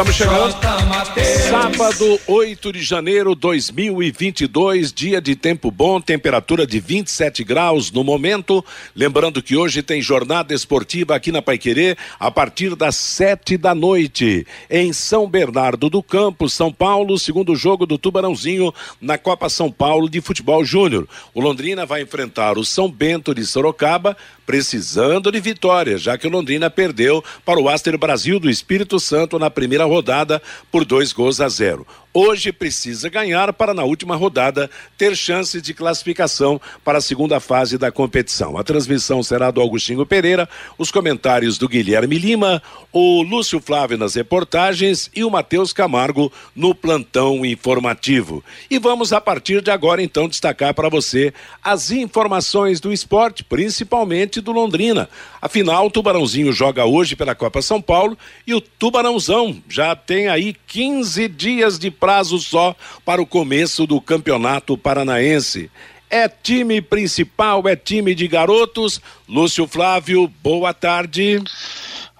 Estamos chegando. Sábado, 8 de janeiro 2022, dia de tempo bom, temperatura de 27 graus no momento. Lembrando que hoje tem jornada esportiva aqui na Paiquerê a partir das 7 da noite, em São Bernardo do Campo, São Paulo, segundo jogo do Tubarãozinho na Copa São Paulo de Futebol Júnior. O Londrina vai enfrentar o São Bento de Sorocaba, precisando de vitória, já que o Londrina perdeu para o Aster Brasil do Espírito Santo na primeira rodada por dois gols a zero. Hoje precisa ganhar para, na última rodada, ter chances de classificação para a segunda fase da competição. A transmissão será do Augustinho Pereira, os comentários do Guilherme Lima, o Lúcio Flávio nas reportagens e o Matheus Camargo no plantão informativo. E vamos, a partir de agora, então, destacar para você as informações do esporte, principalmente do Londrina. Afinal, o Tubarãozinho joga hoje pela Copa São Paulo e o Tubarãozão já tem aí 15 dias de prazo só para o começo do Campeonato Paranaense. É time principal, é time de garotos. Lúcio Flávio, boa tarde.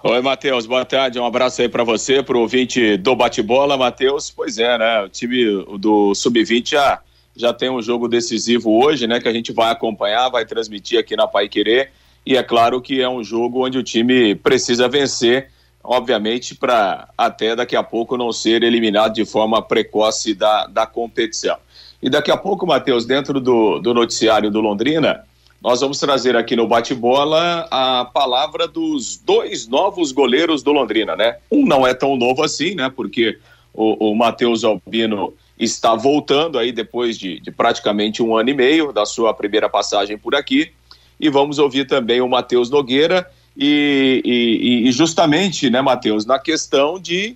Oi, Matheus, boa tarde. Um abraço aí para você, para o ouvinte do bate-bola, Matheus. Pois é, né? O time do Sub-20 já, já tem um jogo decisivo hoje, né? Que a gente vai acompanhar, vai transmitir aqui na Pai Querer. E é claro que é um jogo onde o time precisa vencer obviamente, para até daqui a pouco não ser eliminado de forma precoce da, da competição. E daqui a pouco, Matheus, dentro do, do noticiário do Londrina, nós vamos trazer aqui no bate-bola a palavra dos dois novos goleiros do Londrina, né? Um não é tão novo assim, né? Porque o, o Matheus Albino está voltando aí depois de, de praticamente um ano e meio da sua primeira passagem por aqui. E vamos ouvir também o Matheus Nogueira, e, e, e justamente, né, Matheus, na questão de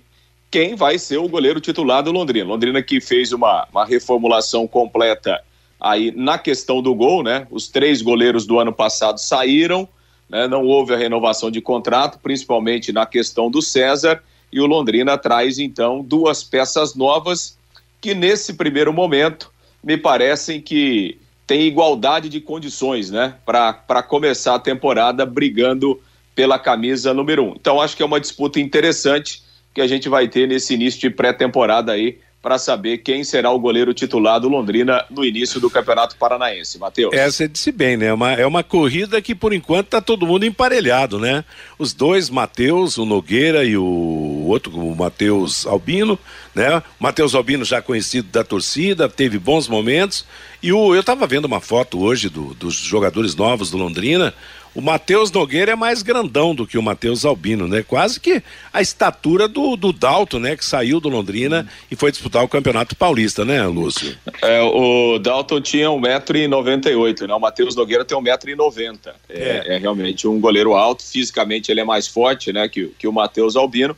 quem vai ser o goleiro titular do Londrina. Londrina que fez uma, uma reformulação completa aí na questão do gol, né? Os três goleiros do ano passado saíram, né? não houve a renovação de contrato, principalmente na questão do César, e o Londrina traz então duas peças novas que nesse primeiro momento me parecem que tem igualdade de condições, né? Para começar a temporada brigando pela camisa número um. Então acho que é uma disputa interessante que a gente vai ter nesse início de pré-temporada aí para saber quem será o goleiro titular do Londrina no início do Campeonato Paranaense. Matheus. Essa disse bem, né? É uma, é uma corrida que por enquanto tá todo mundo emparelhado, né? Os dois, Matheus, o Nogueira e o outro, o Matheus Albino, né? Matheus Albino já conhecido da torcida, teve bons momentos. E o, eu estava vendo uma foto hoje do, dos jogadores novos do Londrina. O Matheus Nogueira é mais grandão do que o Matheus Albino, né? Quase que a estatura do, do Dalton, né? Que saiu do Londrina e foi disputar o Campeonato Paulista, né, Lúcio? É, o Dalton tinha 1,98m, né? O Matheus Nogueira tem 1,90m. É, é. é realmente um goleiro alto, fisicamente ele é mais forte, né? Que, que o Matheus Albino.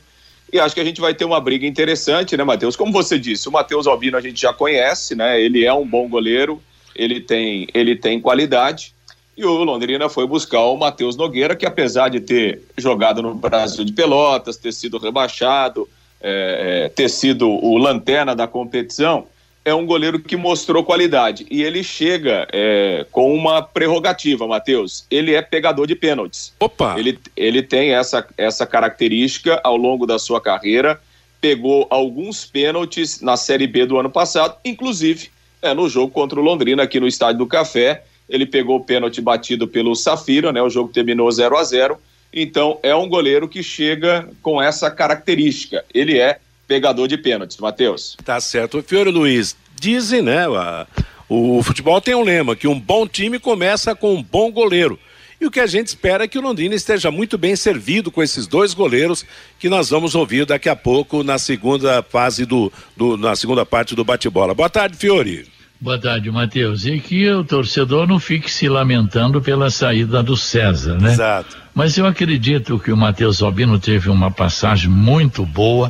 E acho que a gente vai ter uma briga interessante, né, Matheus? Como você disse, o Matheus Albino a gente já conhece, né? Ele é um bom goleiro, ele tem, ele tem qualidade. E o Londrina foi buscar o Matheus Nogueira, que apesar de ter jogado no Brasil de Pelotas, ter sido rebaixado, é, é, ter sido o lanterna da competição, é um goleiro que mostrou qualidade. E ele chega é, com uma prerrogativa, Matheus. Ele é pegador de pênaltis. Opa! Ele, ele tem essa, essa característica ao longo da sua carreira. Pegou alguns pênaltis na Série B do ano passado, inclusive é, no jogo contra o Londrina, aqui no Estádio do Café ele pegou o pênalti batido pelo Safira, né? O jogo terminou 0 a 0 Então, é um goleiro que chega com essa característica. Ele é pegador de pênaltis, Matheus. Tá certo. Fiore Luiz, dizem, né? A, o futebol tem um lema: que um bom time começa com um bom goleiro. E o que a gente espera é que o Londrina esteja muito bem servido com esses dois goleiros que nós vamos ouvir daqui a pouco na segunda fase do, do na segunda parte do bate-bola. Boa tarde, Fiore. Boa tarde, Matheus. E que o torcedor não fique se lamentando pela saída do César, né? Exato. Mas eu acredito que o Matheus Albino teve uma passagem muito boa,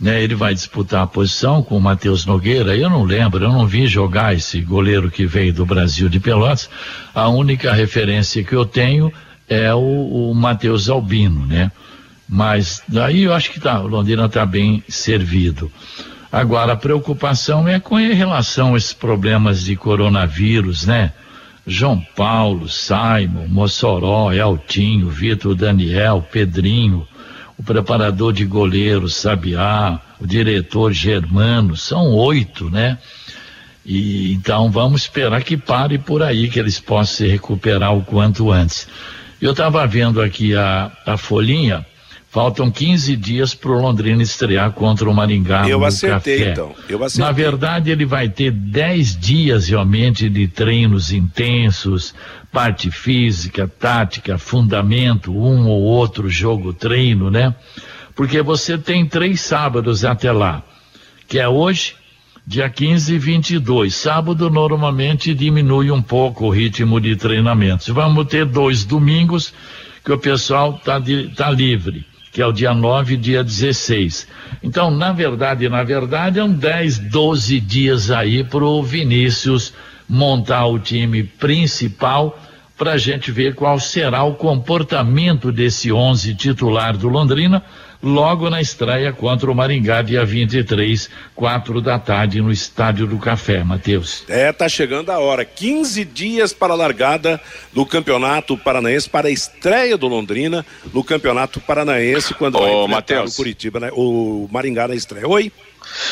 né? Ele vai disputar a posição com o Matheus Nogueira. Eu não lembro, eu não vi jogar esse goleiro que veio do Brasil de Pelotas. A única referência que eu tenho é o, o Matheus Albino, né? Mas daí eu acho que tá, o Londrina está bem servido. Agora, a preocupação é com relação a esses problemas de coronavírus, né? João Paulo, Simon, Mossoró, Eltinho, Vitor Daniel, Pedrinho, o preparador de goleiros Sabiá, o diretor Germano, são oito, né? E então vamos esperar que pare por aí, que eles possam se recuperar o quanto antes. Eu estava vendo aqui a, a folhinha, faltam 15 dias para o Londrina estrear contra o Maringá Eu no acertei, café. então. Eu acertei. Na verdade, ele vai ter 10 dias realmente de treinos intensos, parte física, tática, fundamento, um ou outro jogo treino, né? Porque você tem três sábados até lá, que é hoje, dia 15 e 22. Sábado normalmente diminui um pouco o ritmo de treinamentos. Vamos ter dois domingos que o pessoal está tá livre, que é o dia 9 e dia 16. Então, na verdade, na verdade, é um 10, 12 dias aí para o Vinícius montar o time principal para a gente ver qual será o comportamento desse 11 titular do Londrina logo na estreia contra o Maringá, dia 23, quatro da tarde, no Estádio do Café, Matheus. É, tá chegando a hora. 15 dias para a largada do Campeonato Paranaense, para a estreia do Londrina no Campeonato Paranaense, quando Ô, vai o Curitiba, né? O Maringá na estreia. Oi?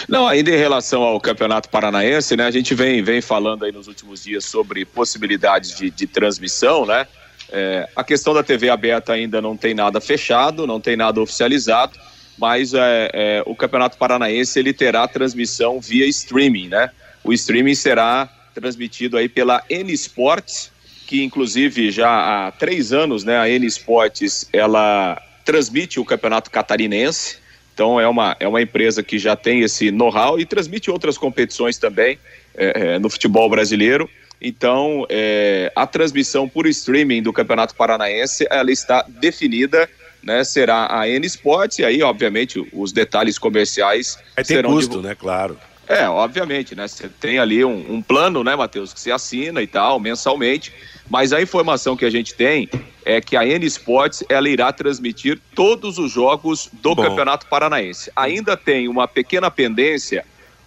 Não, ainda em relação ao Campeonato Paranaense, né? A gente vem, vem falando aí nos últimos dias sobre possibilidades de, de transmissão, né? É, a questão da TV aberta ainda não tem nada fechado, não tem nada oficializado, mas é, é, o Campeonato Paranaense ele terá transmissão via streaming, né? O streaming será transmitido aí pela N Sports, que inclusive já há três anos, né? A N Sports ela transmite o Campeonato Catarinense. Então é uma, é uma empresa que já tem esse know-how e transmite outras competições também é, é, no futebol brasileiro. Então é, a transmissão por streaming do Campeonato Paranaense ela está definida, né? Será a N Sports e aí obviamente os detalhes comerciais Aí tem serão custo, né? Claro. é, obviamente, né? Você tem ali um, um plano, né, Matheus, que você assina e tal, mensalmente. Mas a informação que a gente tem é que a N Sports ela irá transmitir todos os jogos do Bom. Campeonato Paranaense. Ainda tem uma pequena pendência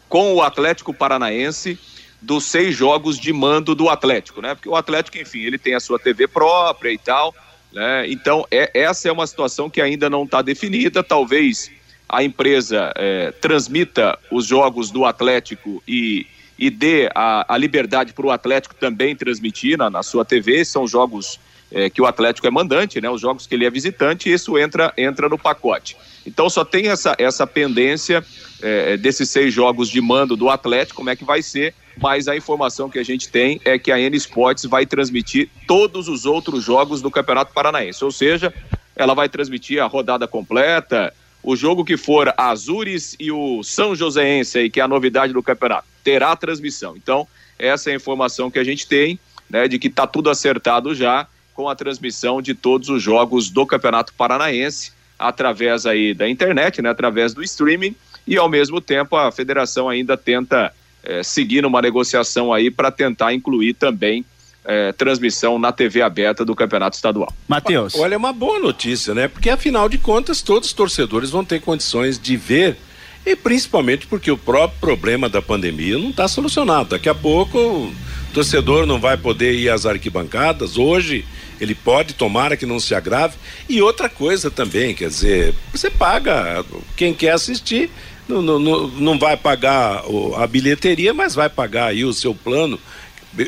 com o Atlético Paranaense dos seis jogos de mando do Atlético, né? Porque o Atlético, enfim, ele tem a sua TV própria e tal, né? Então, é, essa é uma situação que ainda não está definida. Talvez a empresa eh, transmita os jogos do Atlético e, e dê a, a liberdade para o Atlético também transmitir na, na sua TV. São jogos eh, que o Atlético é mandante, né? Os jogos que ele é visitante, isso entra, entra no pacote. Então só tem essa, essa pendência eh, desses seis jogos de mando do Atlético, como é que vai ser, mas a informação que a gente tem é que a N Sports vai transmitir todos os outros jogos do Campeonato Paranaense, ou seja, ela vai transmitir a rodada completa, o jogo que for Azures e o São Joséense aí, que é a novidade do campeonato, terá transmissão. Então, essa é a informação que a gente tem, né, de que está tudo acertado já com a transmissão de todos os jogos do Campeonato Paranaense através aí da internet, né, através do streaming e ao mesmo tempo a federação ainda tenta eh, seguir numa negociação aí para tentar incluir também eh, transmissão na TV aberta do Campeonato Estadual. Matheus. Olha, é uma boa notícia, né? Porque afinal de contas, todos os torcedores vão ter condições de ver, e principalmente porque o próprio problema da pandemia não está solucionado. Daqui a pouco o torcedor não vai poder ir às arquibancadas. Hoje ele pode, tomara que não se agrave. E outra coisa também, quer dizer, você paga, quem quer assistir. Não, não, não, vai pagar a bilheteria, mas vai pagar aí o seu plano.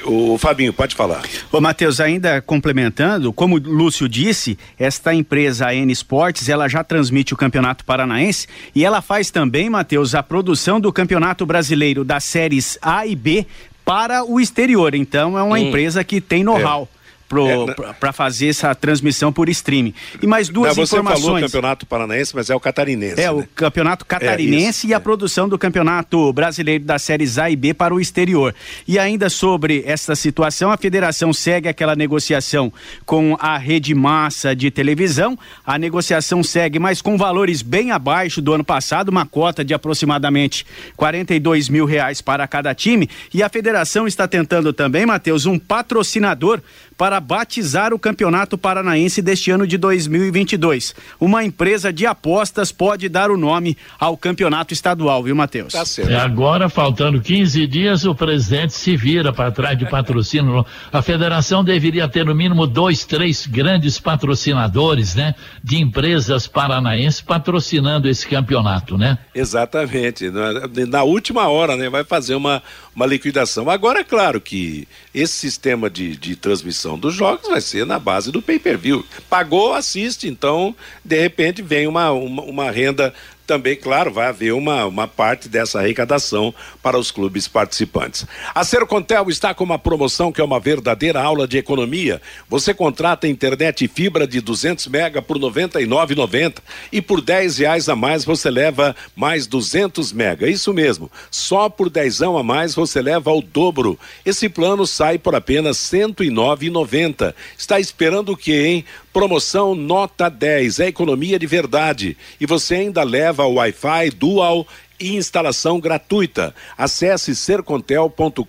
O Fabinho, pode falar. Ô, Matheus, ainda complementando, como o Lúcio disse, esta empresa a N Sports, ela já transmite o Campeonato Paranaense e ela faz também, Matheus, a produção do Campeonato Brasileiro das séries A e B para o exterior. Então é uma empresa que tem know-how. Pro- É, fazer essa transmissão por streaming. E mais duas Não, você falou informações. Campeonato Paranaense, mas é o catarinense. É, o né? Campeonato Catarinense isso, e a é. produção do Campeonato Brasileiro das séries A e B para o exterior. E ainda sobre essa situação, a federação segue aquela negociação com a Rede Massa de televisão. A negociação segue, mas com valores bem abaixo do ano passado, uma cota de aproximadamente 42 mil reais para cada time. E a federação está tentando também, Matheus, um patrocinador para batizar o Campeonato Paranaense deste ano de 2022. Uma empresa de apostas pode dar o nome ao campeonato estadual, viu, Matheus? Tá certo. É agora, faltando 15 dias, o presidente se vira para trás de patrocínio. A federação deveria ter no mínimo dois, três grandes patrocinadores, né? De empresas paranaenses patrocinando esse campeonato, né? Exatamente. Na, na última hora, né? Vai fazer uma, uma liquidação. Agora, é claro que esse sistema de, de transmissão dos jogos vai ser na base do pay-per-view. Pagou, assiste, então, de repente, vem uma, uma, uma renda também, claro, vai haver uma, uma parte dessa arrecadação para os clubes participantes. A Sercontel está com uma promoção que é uma verdadeira aula de economia. Você contrata internet e fibra de 200 mega por R$ 99,90 e por 10 reais a mais você leva mais 200 mega. Isso mesmo, só por dezão a mais você leva o dobro. Esse plano sai por apenas R$ 109,90. Está esperando o quê, hein? Promoção nota 10, é economia de verdade. E você ainda leva o Wi-Fi dual e instalação gratuita. Acesse sercontel.com.br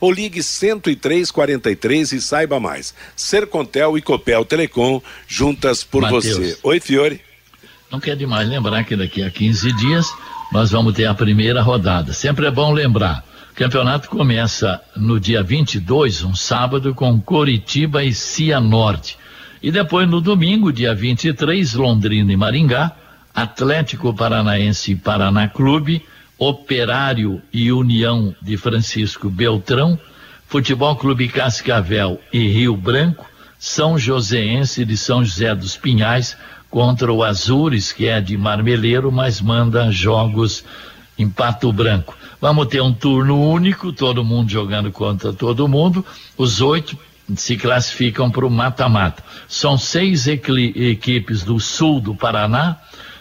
ou ligue 10343 e saiba mais. Sercontel e Copel Telecom juntas por Mateus, você. Oi, Fiore. Não quer demais lembrar que daqui a 15 dias nós vamos ter a primeira rodada. Sempre é bom lembrar. O campeonato começa no dia 22, um sábado, com Coritiba e Cianorte. E depois no domingo, dia 23, Londrina e Maringá, Atlético Paranaense e Paraná Clube, Operário e União de Francisco Beltrão, Futebol Clube Cascavel e Rio Branco, São Joséense de São José dos Pinhais contra o Azures, que é de Marmeleiro, mas manda jogos em Pato Branco. Vamos ter um turno único, todo mundo jogando contra todo mundo. Os oito se classificam para o mata-mata. São seis equipes do sul do Paraná,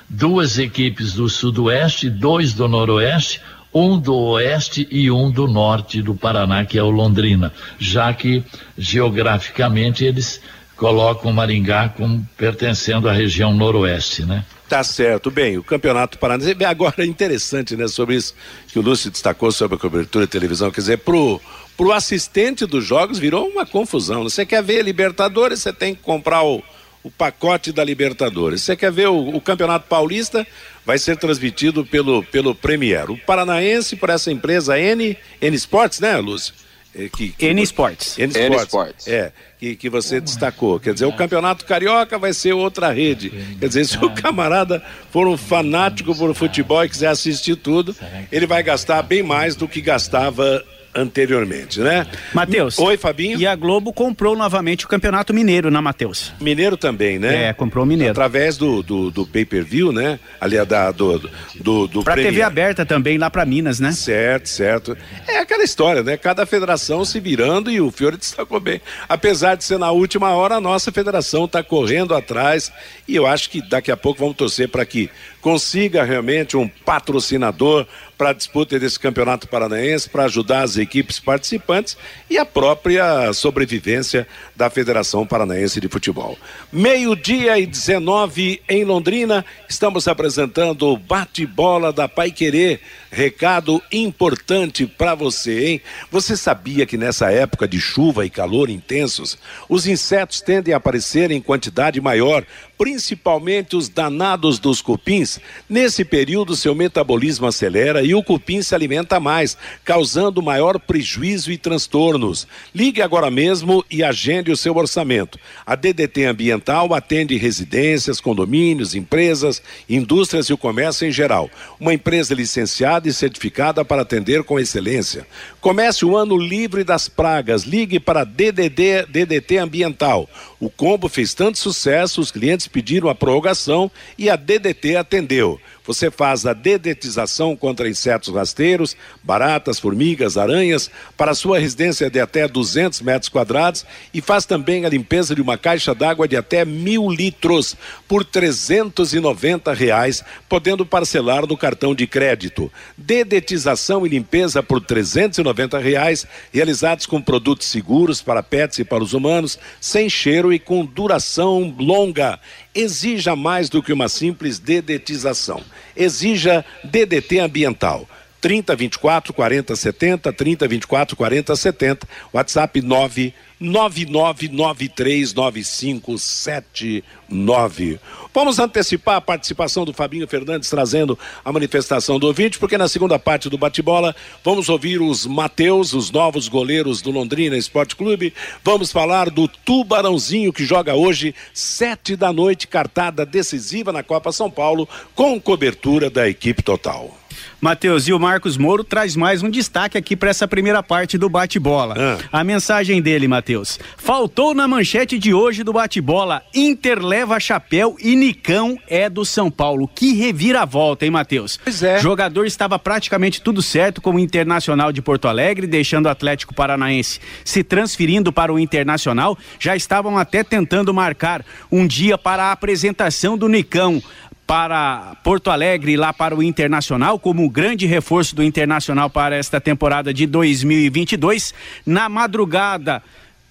duas equipes do sudoeste, dois do noroeste, um do oeste e um do norte do Paraná, que é o Londrina, já que geograficamente eles colocam Maringá como pertencendo à região noroeste, né? Tá certo. Bem, o Campeonato Paranaense. Agora é interessante, né, sobre isso que o Lúcio destacou sobre a cobertura de televisão. Quer dizer, pro, pro assistente dos jogos virou uma confusão. Você quer ver Libertadores, você tem que comprar o, o pacote da Libertadores. Você quer ver o, o, Campeonato Paulista, vai ser transmitido pelo, pelo Premier. O Paranaense, por essa empresa N, N Sports, né, Lúcio? É, que, que, N Sports. N Sports. N Sports. É, que, que você destacou. Quer dizer, o Campeonato Carioca vai ser outra rede. Quer dizer, se o camarada for um fanático por futebol e quiser assistir tudo, ele vai gastar bem mais do que gastava anteriormente, né? Matheus. Oi, Fabinho. E a Globo comprou novamente o Campeonato Mineiro, né, Matheus? Mineiro também, né? É, comprou o Mineiro. Através do, do, do pay-per-view, né? Ali da, do, do, do Pra TV aberta também, lá pra Minas, né? Certo, certo. É aquela história, né? Cada federação se virando e o Fiore destacou bem. Apesar de ser na última hora, a nossa federação tá correndo atrás e eu acho que daqui a pouco vamos torcer para que consiga realmente um patrocinador para a disputa desse campeonato paranaense, para ajudar as equipes participantes e a própria sobrevivência da Federação Paranaense de Futebol. Meio-dia e 19 em Londrina, estamos apresentando o bate-bola da Pai Querer. Recado importante para você, hein? Você sabia que nessa época de chuva e calor intensos, os insetos tendem a aparecer em quantidade maior, principalmente os danados dos cupins? Nesse período, seu metabolismo acelera e o cupim se alimenta mais, causando maior prejuízo e transtornos. Ligue agora mesmo e agende o seu orçamento. A DDT Ambiental atende residências, condomínios, empresas, indústrias e o comércio em geral. Uma empresa licenciada e certificada para atender com excelência. Comece o ano livre das pragas. Ligue para DDD, DDT Ambiental. O combo fez tanto sucesso, os clientes pediram a prorrogação e a DDT atendeu. Você faz a dedetização contra insetos rasteiros, baratas, formigas, aranhas, para sua residência de até 200 metros quadrados e faz também a limpeza de uma caixa d'água de até mil litros por 390 reais, podendo parcelar no cartão de crédito. Dedetização e limpeza por 390 reais, realizados com produtos seguros para pets e para os humanos, sem cheiro e com duração longa exija mais do que uma simples dedetização. Exija DDT ambiental. 30 24 40 70, 30 24 40 70, WhatsApp 9 99939579. Vamos antecipar a participação do Fabinho Fernandes trazendo a manifestação do ouvinte, porque na segunda parte do bate-bola vamos ouvir os Mateus, os novos goleiros do Londrina Esporte Clube. Vamos falar do Tubarãozinho que joga hoje, sete da noite, cartada decisiva na Copa São Paulo, com cobertura da equipe total. Matheus, e o Marcos Moro traz mais um destaque aqui para essa primeira parte do bate-bola. Ah. A mensagem dele, Matheus. Faltou na manchete de hoje do bate-bola: Inter leva chapéu e Nicão é do São Paulo. Que reviravolta, hein, Matheus? Pois é. Jogador estava praticamente tudo certo com o Internacional de Porto Alegre, deixando o Atlético Paranaense se transferindo para o Internacional. Já estavam até tentando marcar um dia para a apresentação do Nicão para Porto Alegre, lá para o Internacional, como grande reforço do Internacional para esta temporada de 2022. Na madrugada,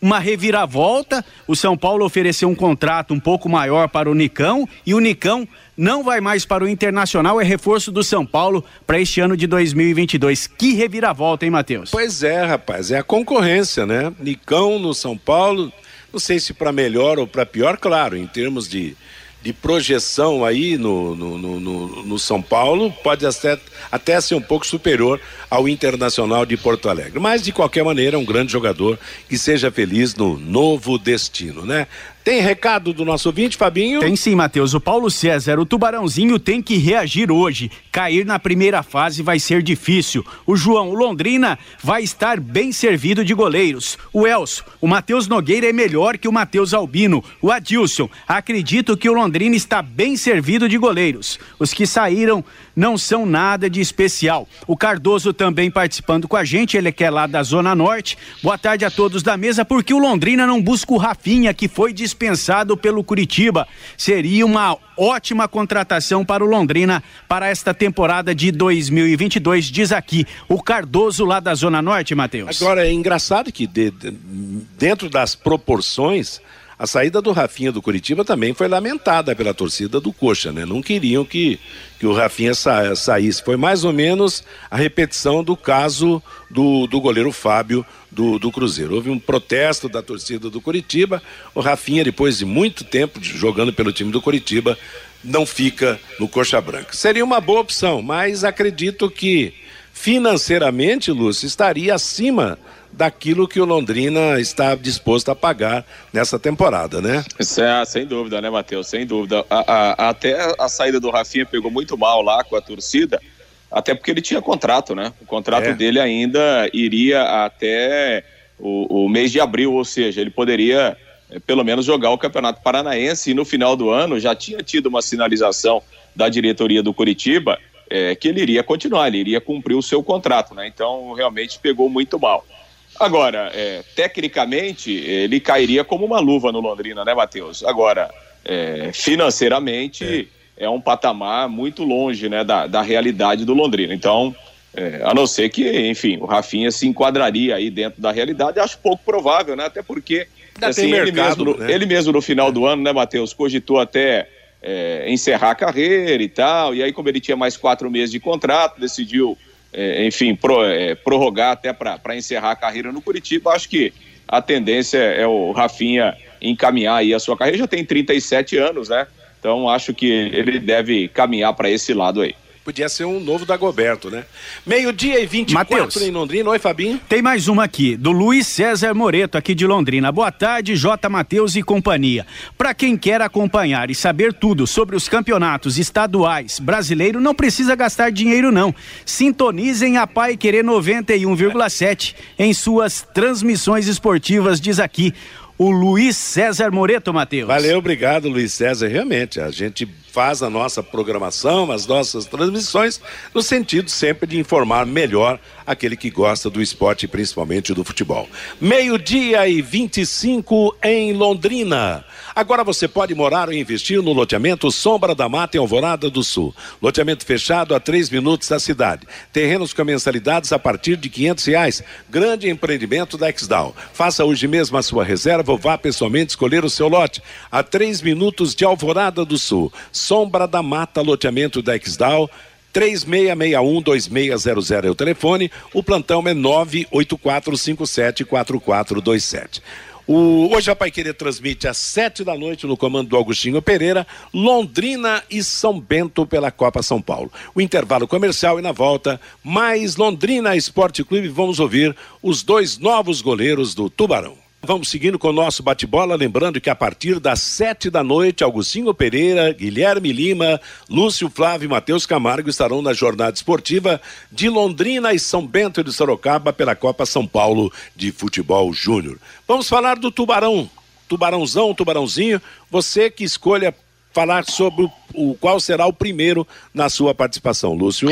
uma reviravolta. O São Paulo ofereceu um contrato um pouco maior para o Nicão e o Nicão não vai mais para o Internacional, é reforço do São Paulo para este ano de 2022. Que reviravolta, hein, Matheus? Pois é, rapaz, é a concorrência, né? Nicão no São Paulo, não sei se para melhor ou para pior, claro, em termos de de projeção aí no, no, no, no, São Paulo pode até, até ser um pouco superior ao Internacional de Porto Alegre. Mas, de qualquer maneira, é um grande jogador que seja feliz no novo destino, né? Tem recado do nosso ouvinte, Fabinho? Tem sim, Matheus. O Paulo César, o Tubarãozinho tem que reagir hoje. Cair na primeira fase vai ser difícil. O João, o Londrina, vai estar bem servido de goleiros. O Elso, o Matheus Nogueira é melhor que o Matheus Albino. O Adilson, acredito que o Londrina está bem servido de goleiros. Os que saíram não são nada de especial. O Cardoso também participando com a gente, ele que é lá da Zona Norte. Boa tarde a todos da mesa, porque o Londrina não busca o Rafinha, que foi dispensado pelo Curitiba. Seria uma ótima contratação para o Londrina para esta temporada de 2022, diz aqui o Cardoso lá da Zona Norte, Matheus. Agora é engraçado que de, de, dentro das proporções a saída do Rafinha do Curitiba também foi lamentada pela torcida do Coxa, né? Não queriam que, que o Rafinha sa, saísse. Foi mais ou menos a repetição do caso do, do goleiro Fábio do, do Cruzeiro. Houve um protesto da torcida do Curitiba. O Rafinha, depois de muito tempo jogando pelo time do Curitiba, não fica no Coxa Branca. Seria uma boa opção, mas acredito que financeiramente, Lúcio, estaria acima daquilo que o Londrina está disposto a pagar nessa temporada, né? É, sem dúvida, né, Matheus? Sem dúvida. A, a, até a saída do Rafinha pegou muito mal lá com a torcida, até porque ele tinha contrato, né? O contrato é. dele ainda iria até o, o mês de abril, ou seja, ele poderia é, pelo menos jogar o Campeonato Paranaense e no final do ano já tinha tido uma sinalização da diretoria do Curitiba é, que ele iria continuar, ele iria cumprir o seu contrato, né? Então realmente pegou muito mal. Agora, é, tecnicamente, ele cairia como uma luva no Londrina, né, Matheus? Agora, é, financeiramente, é. é. um patamar muito longe né, da, da realidade do Londrina. Então, é, a não ser que, enfim, o Rafinha se enquadraria aí dentro da realidade, acho pouco provável, né? Até porque assim, mercado, ele, mesmo, né? ele mesmo no final do ano, né, Matheus, cogitou até é, encerrar a carreira e tal. E aí, como ele tinha mais quatro meses de contrato, decidiu é, enfim, pro, é, prorrogar até para encerrar a carreira no Curitiba. Acho que a tendência é o Rafinha encaminhar aí a sua carreira. Já tem 37 anos, né? Então acho que ele deve caminhar para esse lado aí. Podia ser um novo Dagoberto, né? Meio-dia e 24 Mateus, em Londrina. Oi, Fabinho. Tem mais uma aqui, do Luiz César Moreto, aqui de Londrina. Boa tarde, J. Matheus e companhia. Para quem quer acompanhar e saber tudo sobre os campeonatos estaduais brasileiro, não precisa gastar dinheiro, não. Sintonizem a Pai Querer 91,7 em suas transmissões esportivas, diz aqui o Luiz César Moreto, Matheus. Valeu, obrigado, Luiz César. Realmente, a gente faz a nossa programação, as nossas transmissões, no sentido sempre de informar melhor aquele que gosta do esporte, principalmente do futebol. Meio-dia e 25 em Londrina. Agora você pode morar ou investir no loteamento Sombra da Mata em Alvorada do Sul. Loteamento fechado a três minutos da cidade. Terrenos com mensalidades a partir de quinhentos reais. Grande empreendimento da Exdal. Faça hoje mesmo a sua reserva ou vá pessoalmente escolher o seu lote. A três minutos de Alvorada do Sul. Sombra da Mata, loteamento da Exdal 3661-2600 é o telefone, o plantão é 984574427. O, hoje a Pai Querer transmite às sete da noite no comando do Augustinho Pereira, Londrina e São Bento pela Copa São Paulo. O intervalo comercial e na volta, mais Londrina Esporte Clube, vamos ouvir os dois novos goleiros do Tubarão. Vamos seguindo com o nosso bate-bola, lembrando que a partir das sete da noite, Augustinho Pereira, Guilherme Lima, Lúcio Flávio e Matheus Camargo estarão na jornada esportiva de Londrina e São Bento de Sorocaba pela Copa São Paulo de Futebol Júnior. Vamos falar do Tubarão. Tubarãozão, Tubarãozinho, você que escolha falar sobre o, o, qual será o primeiro na sua participação, Lúcio.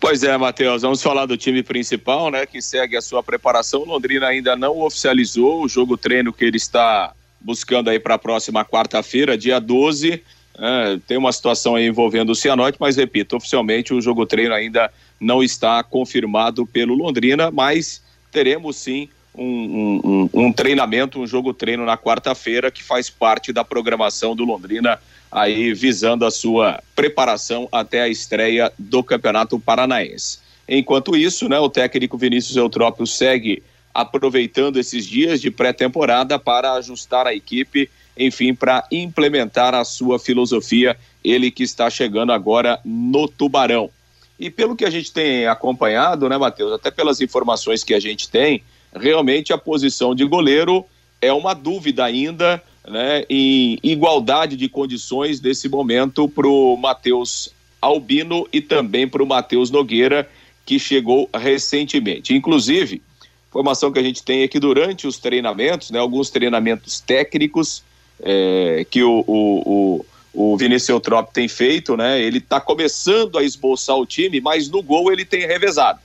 Pois é, Matheus, vamos falar do time principal, né, que segue a sua preparação. Londrina ainda não oficializou o jogo treino que ele está buscando aí para a próxima quarta-feira, dia 12. É, tem uma situação aí envolvendo o Cianorte, mas repito, oficialmente o jogo treino ainda não está confirmado pelo Londrina, mas teremos sim um, um, um, treinamento, um jogo treino na quarta-feira que faz parte da programação do Londrina aí visando a sua preparação até a estreia do Campeonato Paranaense. Enquanto isso, né, o técnico Vinícius Eutrópio segue aproveitando esses dias de pré-temporada para ajustar a equipe, enfim, para implementar a sua filosofia, ele que está chegando agora no Tubarão. E pelo que a gente tem acompanhado, né, Matheus, até pelas informações que a gente tem, realmente a posição de goleiro é uma dúvida ainda, né, em igualdade de condições nesse momento para o Matheus Albino e também para o Matheus Nogueira, que chegou recentemente. Inclusive, informação que a gente tem é que durante os treinamentos, né, alguns treinamentos técnicos é, que o, o, o, o Vinícius Eutrop tem feito, né, ele está começando a esboçar o time, mas no gol ele tem revezado.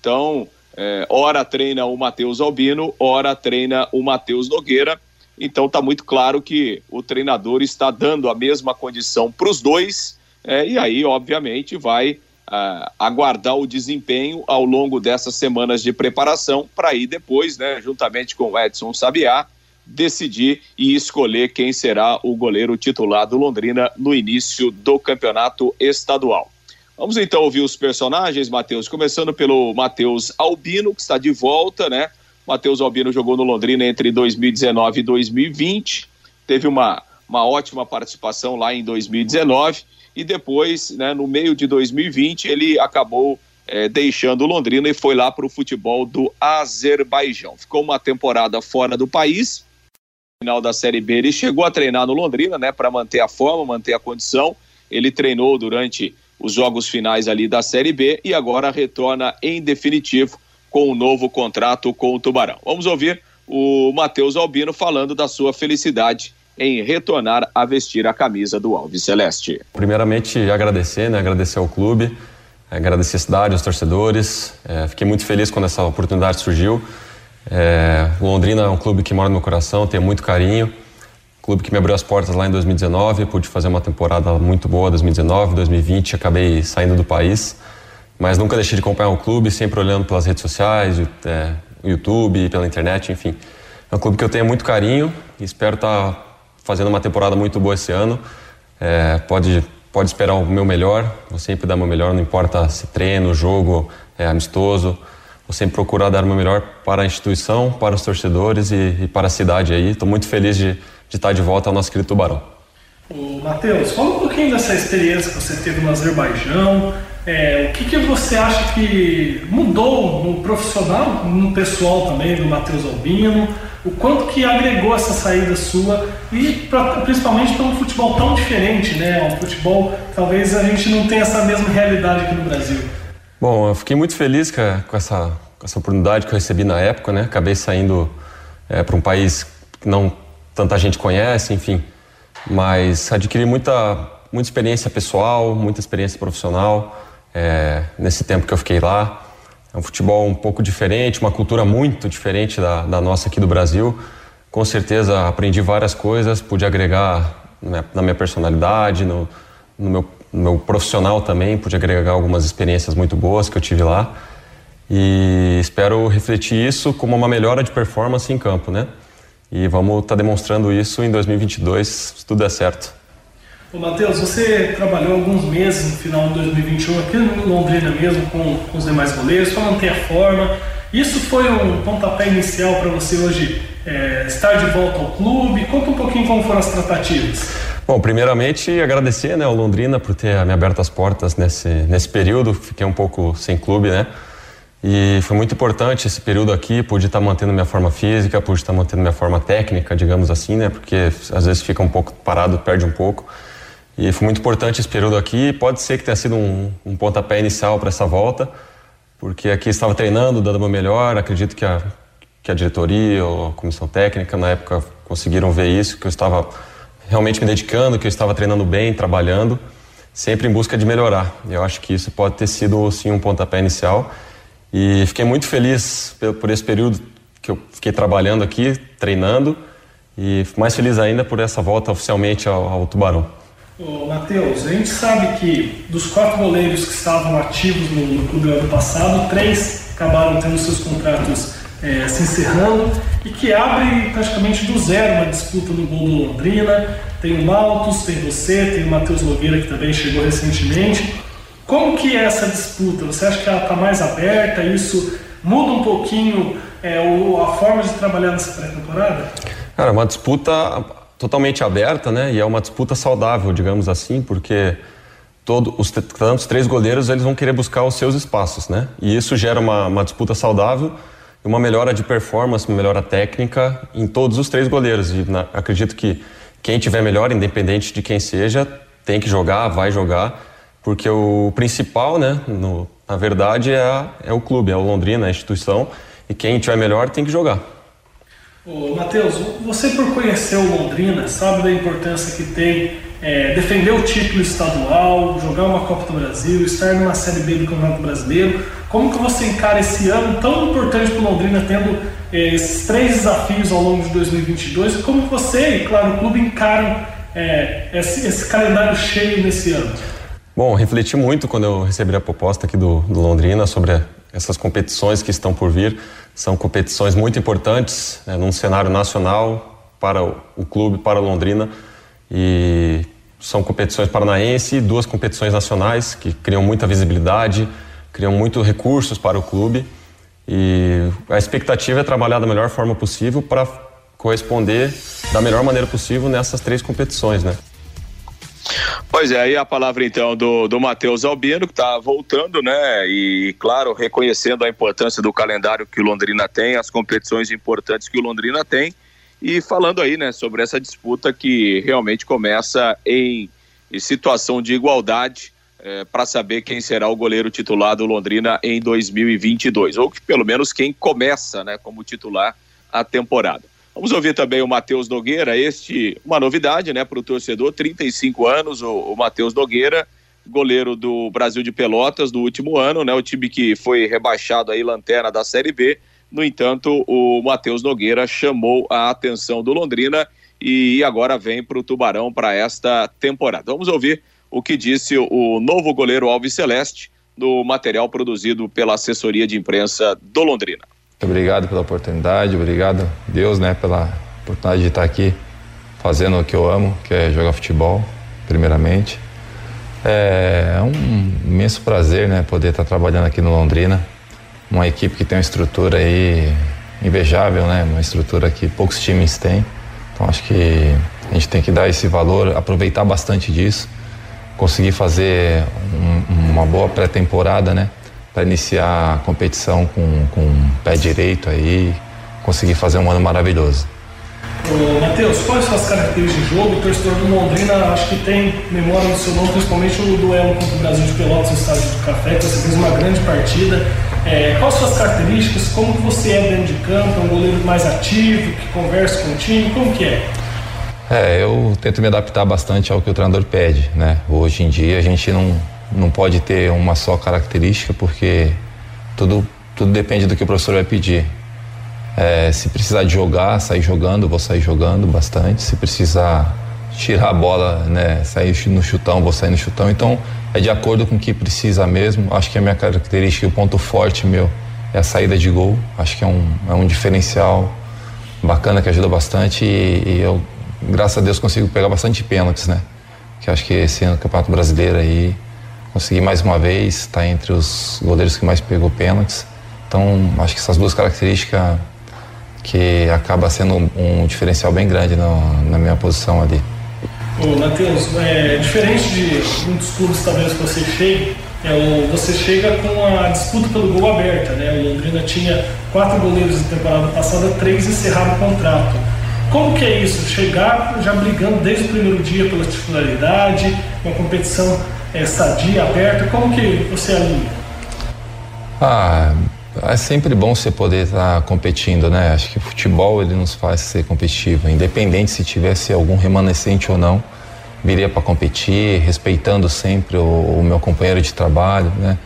Então, é, ora treina o Matheus Albino, ora treina o Matheus Nogueira então está muito claro que o treinador está dando a mesma condição para os dois, é, e aí, obviamente, vai uh, aguardar o desempenho ao longo dessas semanas de preparação para aí depois, né, juntamente com o Edson Sabiá, decidir e escolher quem será o goleiro titular do Londrina no início do campeonato estadual. Vamos então ouvir os personagens, Matheus, começando pelo Matheus Albino, que está de volta, né? Matheus Albino jogou no Londrina entre 2019 e 2020, teve uma, uma ótima participação lá em 2019 e depois, né, no meio de 2020, ele acabou é, deixando o Londrina e foi lá para o futebol do Azerbaijão. Ficou uma temporada fora do país. Final da Série B, ele chegou a treinar no Londrina, né, para manter a forma, manter a condição. Ele treinou durante os jogos finais ali da Série B e agora retorna em definitivo com o um novo contrato com o Tubarão. Vamos ouvir o Matheus Albino falando da sua felicidade em retornar a vestir a camisa do Alves Celeste. Primeiramente, agradecer, né? agradecer ao clube, agradecer a cidade, aos torcedores. É, fiquei muito feliz quando essa oportunidade surgiu. É, Londrina é um clube que mora no meu coração, tenho muito carinho. Clube que me abriu as portas lá em 2019, pude fazer uma temporada muito boa 2019, 2020, acabei saindo do país mas nunca deixei de acompanhar o clube, sempre olhando pelas redes sociais, é, YouTube, pela internet, enfim. É um clube que eu tenho muito carinho e espero estar tá fazendo uma temporada muito boa esse ano. É, pode, pode esperar o meu melhor, vou sempre dar o meu melhor, não importa se treino, jogo, é amistoso. Vou sempre procurar dar o meu melhor para a instituição, para os torcedores e, e para a cidade aí. Estou muito feliz de, de estar de volta ao nosso querido Tubarão. Matheus, fala um pouquinho dessa experiência que você teve no Azerbaijão, é, o que, que você acha que mudou no profissional, no pessoal também do Matheus Albino? O quanto que agregou essa saída sua e pra, principalmente para um futebol tão diferente, né? Um futebol talvez a gente não tenha essa mesma realidade aqui no Brasil. Bom, eu fiquei muito feliz com, essa, com essa oportunidade que eu recebi na época, né? Acabei saindo é, para um país que não tanta gente conhece, enfim, mas adquiri muita, muita experiência pessoal, muita experiência profissional é, nesse tempo que eu fiquei lá. É um futebol um pouco diferente, uma cultura muito diferente da, da nossa aqui do Brasil. Com certeza aprendi várias coisas, pude agregar na minha personalidade, no, no, meu, no meu profissional também, pude agregar algumas experiências muito boas que eu tive lá. E espero refletir isso como uma melhora de performance em campo, né? E vamos estar tá demonstrando isso em 2022, se tudo der certo. Ô, Matheus, você trabalhou alguns meses no final de 2021 aqui no Londrina mesmo com, com os demais goleiros para manter a forma. Isso foi um pontapé inicial para você hoje é, estar de volta ao clube? Conta um pouquinho como foram as tratativas. Bom, primeiramente agradecer né, ao Londrina por ter me aberto as portas nesse, nesse período. Fiquei um pouco sem clube, né? E foi muito importante esse período aqui, pude estar mantendo minha forma física, pude estar mantendo minha forma técnica, digamos assim, né? Porque às vezes fica um pouco parado, perde um pouco. E foi muito importante esse período aqui. Pode ser que tenha sido um, um pontapé inicial para essa volta, porque aqui estava treinando, dando o meu melhor. Acredito que a, que a diretoria ou a comissão técnica na época conseguiram ver isso, que eu estava realmente me dedicando, que eu estava treinando bem, trabalhando, sempre em busca de melhorar. Eu acho que isso pode ter sido sim um pontapé inicial. E fiquei muito feliz por esse período que eu fiquei trabalhando aqui, treinando, e mais feliz ainda por essa volta oficialmente ao, ao Tubarão. Matheus, a gente sabe que dos quatro goleiros que estavam ativos no, no clube ano passado, três acabaram tendo seus contratos é, se encerrando e que abre praticamente do zero uma disputa no gol do Londrina. Tem o Maltos, tem você, tem o Matheus Nogueira que também chegou recentemente. Como que é essa disputa? Você acha que ela está mais aberta? Isso muda um pouquinho é, a forma de trabalhar nessa pré-temporada? Cara, uma disputa totalmente aberta, né? E é uma disputa saudável, digamos assim, porque todo, os, tanto os três goleiros eles vão querer buscar os seus espaços, né? E isso gera uma, uma disputa saudável e uma melhora de performance, uma melhora técnica em todos os três goleiros. E na, acredito que quem tiver melhor, independente de quem seja, tem que jogar, vai jogar porque o principal, né, no, na verdade, é, a, é o clube, é o Londrina, a instituição, e quem tiver melhor tem que jogar. Ô, Matheus, você por conhecer o Londrina, sabe da importância que tem é, defender o título estadual, jogar uma Copa do Brasil, estar numa Série B do Campeonato Brasileiro. Como que você encara esse ano tão importante para o Londrina, tendo é, esses três desafios ao longo de 2022? E como você e, claro, o clube encaram é, esse, esse calendário cheio nesse ano? Bom, refleti muito quando eu recebi a proposta aqui do, do, Londrina sobre essas competições que estão por vir. São competições muito importantes né, num cenário nacional para o, o clube, para o Londrina. E são competições paranaense e duas competições nacionais que criam muita visibilidade, criam muitos recursos para o clube. E a expectativa é trabalhar da melhor forma possível para corresponder da melhor maneira possível nessas três competições, né? Pois é, aí a palavra então do, do Matheus Albino, que está voltando, né? E, claro, reconhecendo a importância do calendário que o Londrina tem, as competições importantes que o Londrina tem, e falando aí, né, sobre essa disputa que realmente começa em, em situação de igualdade é, para saber quem será o goleiro titular do Londrina em 2022, ou que pelo menos quem começa, né, como titular a temporada. Vamos ouvir também o Matheus Nogueira, este, uma novidade, né, para o torcedor, 35 anos, o, o Matheus Nogueira, goleiro do Brasil de Pelotas do último ano, né, o time que foi rebaixado aí, lanterna da Série B. No entanto, o Matheus Nogueira chamou a atenção do Londrina e agora vem para o Tubarão para esta temporada. Vamos ouvir o que disse o novo goleiro Alves Celeste no material produzido pela assessoria de imprensa do Londrina. Obrigado pela oportunidade, obrigado Deus, né, pela oportunidade de estar aqui fazendo o que eu amo, que é jogar futebol, primeiramente. É, é um imenso prazer, né, poder estar trabalhando aqui no Londrina, uma equipe que tem uma estrutura aí invejável, né, uma estrutura que poucos times têm. Então acho que a gente tem que dar esse valor, aproveitar bastante disso, conseguir fazer um, uma boa pré-temporada, né, para iniciar a competição com, com o pé direito aí, conseguir fazer um ano maravilhoso. Ô, Matheus, quais são as características de jogo? O torcedor do Londrina acho que tem memória no seu nome, principalmente o duelo contra o Brasil de Pelotas no estádio do Café, que você fez uma grande partida. É, quais são as características? Como que você é dentro de campo? É um goleiro mais ativo, que conversa com o time? Como que é? É, eu tento me adaptar bastante ao que o treinador pede, né? Hoje em dia a gente não, não pode ter uma só característica, porque tudo, tudo depende do que o professor vai pedir. É, se precisar de jogar, sair jogando, vou sair jogando bastante. Se precisar tirar a bola, né, sair no chutão, vou sair no chutão. Então, é de acordo com o que precisa mesmo. Acho que a minha característica, o ponto forte meu é a saída de gol. Acho que é um, é um diferencial bacana que ajuda bastante e, e eu, graças a Deus, consigo pegar bastante pênaltis, né? que acho que esse ano, Campeonato Brasileiro aí, consegui mais uma vez estar tá entre os goleiros que mais pegou pênaltis. Então, acho que essas duas características que acaba sendo um, um diferencial bem grande no, na minha posição ali. Ô, Matheus, é, diferente de muitos clubes talvez que você chegue, é, você chega com a disputa pelo gol aberta, né? O Londrina tinha quatro goleiros na temporada passada, três encerraram o contrato. Como que é isso? Chegar já brigando desde o primeiro dia pela titularidade, uma competição é, sadia, aberta, como que você alinha? Ah, é sempre bom você poder estar tá competindo, né? Acho que o futebol ele nos faz ser competitivo, independente se tivesse algum remanescente ou não viria para competir, respeitando sempre o, o, meu companheiro de trabalho, né?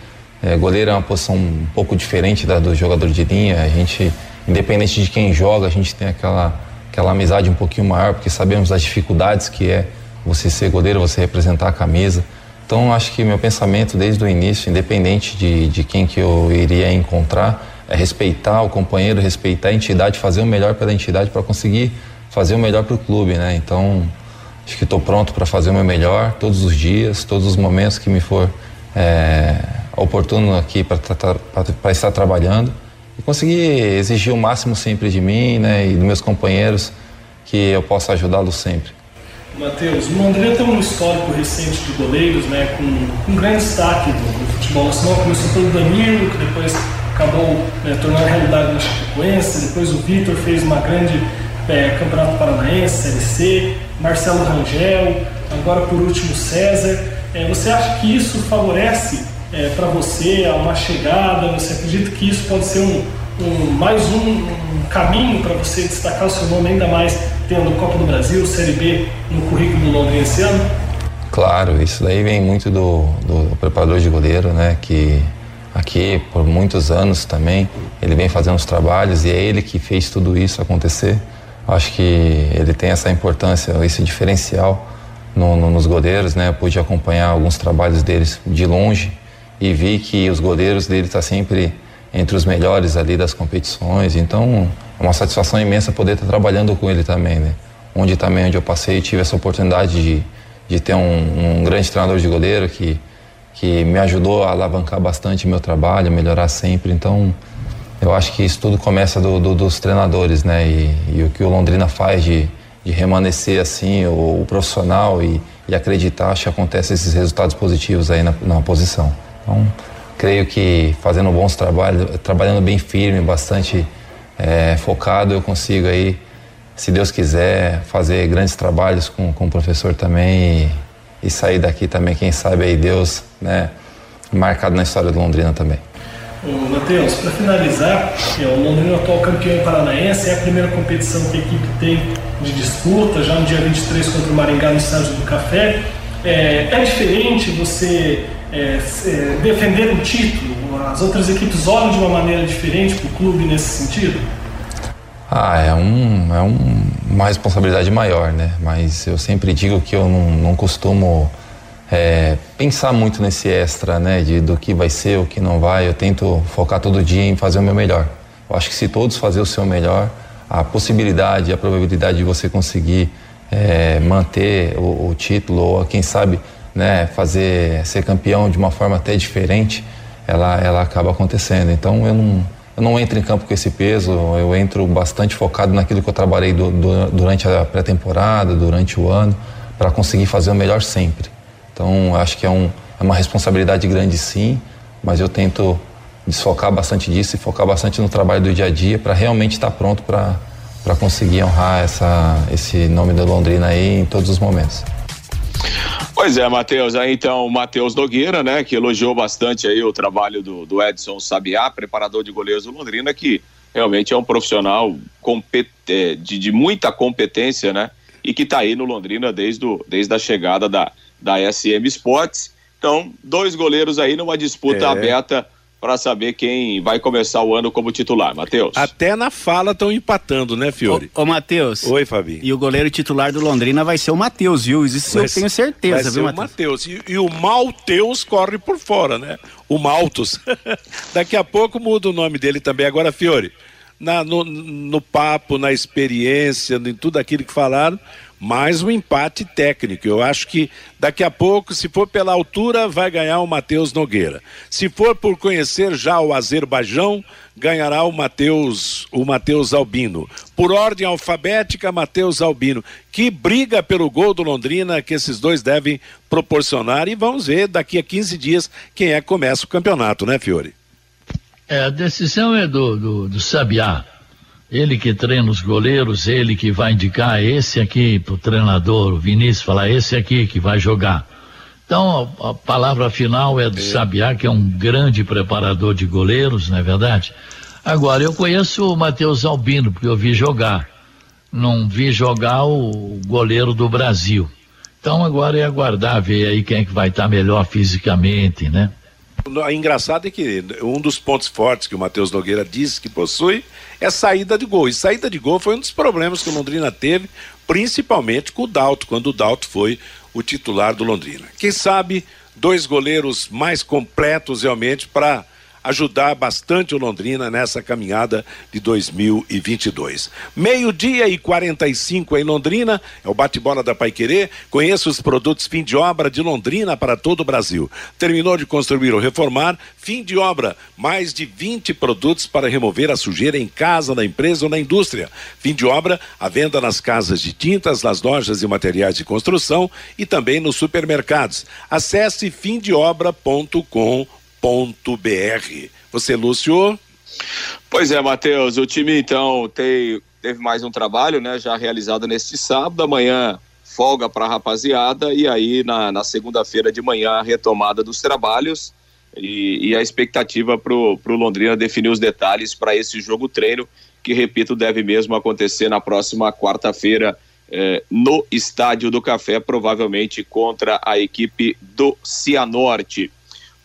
É, goleiro é uma posição um pouco diferente da do jogador de linha. A gente, independente de quem joga, a gente tem aquela aquela amizade um pouquinho maior, porque sabemos das dificuldades que é você ser goleiro, você representar a camisa. Então, acho que meu pensamento desde o início, independente de, de quem que eu iria encontrar, é respeitar o companheiro, respeitar a entidade, fazer o melhor pela entidade para conseguir fazer o melhor para o clube, né? Então, Acho que estou pronto para fazer o meu melhor todos os dias, todos os momentos que me for é, oportuno aqui para estar trabalhando e conseguir exigir o máximo sempre de mim né, e dos meus companheiros que eu possa ajudá-los sempre. Matheus, o Londrina tem um histórico recente de goleiros, né, com, com grande destaque do, futebol nacional. Começou pelo Danilo, que depois acabou né, tornando realidade na Chapecoense. Depois o Vitor fez uma grande é, Campeonato Paranaense, Série C, Marcelo Rangel, agora por último César. É, você acha que isso favorece é, para você uma chegada? Você acredita que isso pode ser um, um mais um, um caminho para você destacar o seu nome ainda mais tendo Copa do Brasil, Série B no currículo do Londrina esse ano? Claro, isso daí vem muito do, do preparador de goleiro, né? Que aqui por muitos anos também ele vem fazendo os trabalhos e é ele que fez tudo isso acontecer. Acho que ele tem essa importância, esse diferencial no, no, nos goleiros, né? Eu pude acompanhar alguns trabalhos deles de longe e vi que os goleiros dele estão tá sempre entre os melhores ali das competições. Então, é uma satisfação imensa poder estar trabalhando com ele também, né? Onde também onde eu passei tive essa oportunidade de, de ter um, um grande treinador de goleiro que que me ajudou a alavancar bastante meu trabalho, melhorar sempre. Então, eu acho que isso tudo começa do, do, dos treinadores, né? E, e, o que o Londrina faz de, de remanescer assim, o, o profissional e, e, acreditar, acho que acontece esses resultados positivos aí na, na posição. Então, creio que fazendo bons trabalhos, trabalhando bem firme, bastante é, focado, eu consigo aí, se Deus quiser, fazer grandes trabalhos com, com o professor também e, e sair daqui também, quem sabe aí Deus, né? Marcado na história do Londrina também. Matheus, para finalizar, é, o Londrina atual campeão paranaense é a primeira competição que a equipe tem de disputa, já no dia 23 contra o Maringá no estádio do Café. É, é diferente você é, é, defender o título? As outras equipes olham de uma maneira diferente para o clube nesse sentido? Ah, é, um, é um, uma responsabilidade maior, né? Mas eu sempre digo que eu não, não costumo é, pensar muito nesse extra, né, de, do que vai ser, o que não vai. Eu tento focar todo dia em fazer o meu melhor. Eu acho que se todos fazerem o seu melhor, a possibilidade, a probabilidade de você conseguir é, manter o, o, título ou quem sabe, né, fazer ser campeão de uma forma até diferente, ela, ela acaba acontecendo. Então eu não, eu não entro em campo com esse peso, eu entro bastante focado naquilo que eu trabalhei do, do, durante a pré-temporada, durante o ano, para conseguir fazer o melhor sempre. Então, acho que é, um, é uma responsabilidade grande sim, mas eu tento desfocar bastante disso e focar bastante no trabalho do dia a dia para realmente estar tá pronto para conseguir honrar essa, esse nome da Londrina aí em todos os momentos. Pois é, Matheus, aí então o Matheus Nogueira, né, que elogiou bastante aí o trabalho do, do Edson Sabiá, preparador de goleiros do Londrina, que realmente é um profissional é, de, de muita competência, né, e que está aí no Londrina desde, o, desde a chegada da, da SM Sports. Então, dois goleiros aí numa disputa é. aberta para saber quem vai começar o ano como titular, Matheus. Até na fala estão empatando, né, Fiore? Ô, ô Matheus. Oi, Fabi. E o goleiro titular do Londrina vai ser o Matheus, viu? Isso vai eu tenho certeza, vai viu, Matheus? o Matheus. E, e, o Malteus corre por fora, né? O Maltos. Daqui a pouco muda o nome dele também. Agora, Fiore, na, no, no papo, na experiência, em tudo aquilo que falaram, mais um empate técnico. Eu acho que daqui a pouco, se for pela altura, vai ganhar o Matheus Nogueira. Se for por conhecer já o Azerbaijão, ganhará o Matheus o Matheus Albino. Por ordem alfabética, Matheus Albino. Que briga pelo gol do Londrina que esses dois devem proporcionar e vamos ver daqui a 15 dias quem é que começa o campeonato, né, Fiore? É, a decisão é do, do, do Sabiá. Ele que treina os goleiros, ele que vai indicar esse aqui para o treinador, o Vinícius falar esse aqui que vai jogar. Então a, a palavra final é do é. Sabiá, que é um grande preparador de goleiros, não é verdade? Agora, eu conheço o Matheus Albino, porque eu vi jogar. Não vi jogar o goleiro do Brasil. Então agora é aguardar, ver aí quem é que vai estar melhor fisicamente, né? O engraçado é que um dos pontos fortes que o Matheus Nogueira disse que possui é saída de gol. E saída de gol foi um dos problemas que o Londrina teve, principalmente com o Dalto, quando o Dalto foi o titular do Londrina. Quem sabe dois goleiros mais completos realmente para ajudar bastante o Londrina nessa caminhada de 2022. Meio-dia e 45 em Londrina, é o bate-bola da Paiquerê. Conheça os produtos fim de obra de Londrina para todo o Brasil. Terminou de construir ou reformar, fim de obra. Mais de 20 produtos para remover a sujeira em casa, na empresa ou na indústria. Fim de obra, a venda nas casas de tintas, nas lojas e materiais de construção e também nos supermercados. Acesse fimdeobra.com.br br Você, Lúcio? Pois é, Matheus, o time então tem, teve mais um trabalho, né, já realizado neste sábado, amanhã folga para a rapaziada e aí na, na segunda-feira de manhã a retomada dos trabalhos e, e a expectativa para o Londrina definir os detalhes para esse jogo treino que, repito, deve mesmo acontecer na próxima quarta-feira eh, no Estádio do Café, provavelmente contra a equipe do Cianorte.